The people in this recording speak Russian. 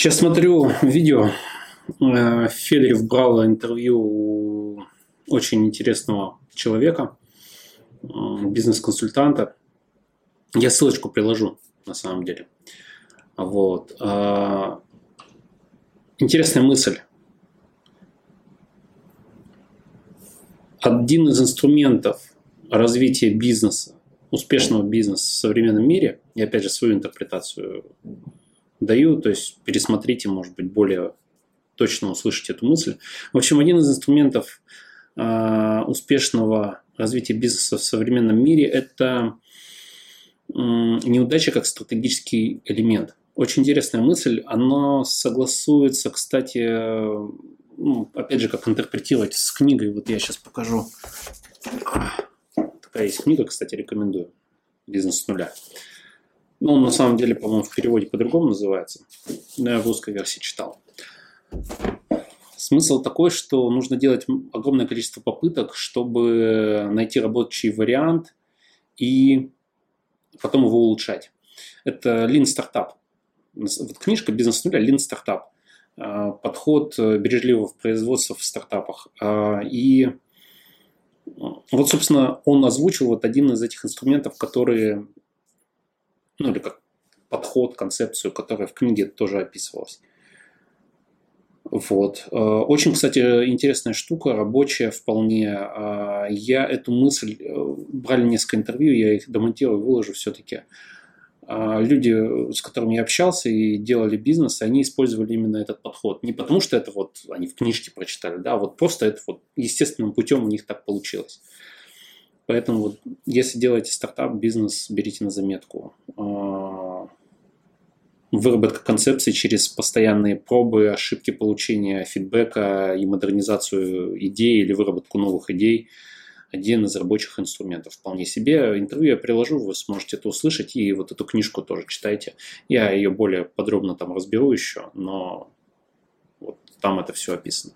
Сейчас смотрю видео. Э, Федорев брал интервью у очень интересного человека, э, бизнес-консультанта. Я ссылочку приложу, на самом деле. Вот. Э, интересная мысль. Один из инструментов развития бизнеса, успешного бизнеса в современном мире, и опять же свою интерпретацию даю, то есть пересмотрите, может быть, более точно услышать эту мысль. В общем, один из инструментов э, успешного развития бизнеса в современном мире – это э, неудача как стратегический элемент. Очень интересная мысль, она согласуется, кстати, ну, опять же, как интерпретировать с книгой. Вот я сейчас покажу. Такая есть книга, кстати, рекомендую. «Бизнес с нуля». Ну, он на самом деле, по-моему, в переводе по-другому называется. Но я в русской версии читал. Смысл такой, что нужно делать огромное количество попыток, чтобы найти рабочий вариант и потом его улучшать. Это Lean Startup. Вот книжка «Бизнес нуля» Lean Startup. А, подход бережливого в производстве в стартапах. А, и вот, собственно, он озвучил вот один из этих инструментов, которые ну или как подход, концепцию, которая в книге тоже описывалась. Вот. Э, очень, кстати, интересная штука, рабочая вполне. А, я эту мысль, э, брали несколько интервью, я их демонтирую, выложу все-таки. А, люди, с которыми я общался и делали бизнес, они использовали именно этот подход. Не потому, что это вот они в книжке прочитали, да, вот просто это вот естественным путем у них так получилось. Поэтому вот, если делаете стартап, бизнес, берите на заметку. А, выработка концепции через постоянные пробы, ошибки получения фидбэка и модернизацию идей или выработку новых идей – один из рабочих инструментов. Вполне себе. Интервью я приложу, вы сможете это услышать, и вот эту книжку тоже читайте. Я ее более подробно там разберу еще, но вот там это все описано.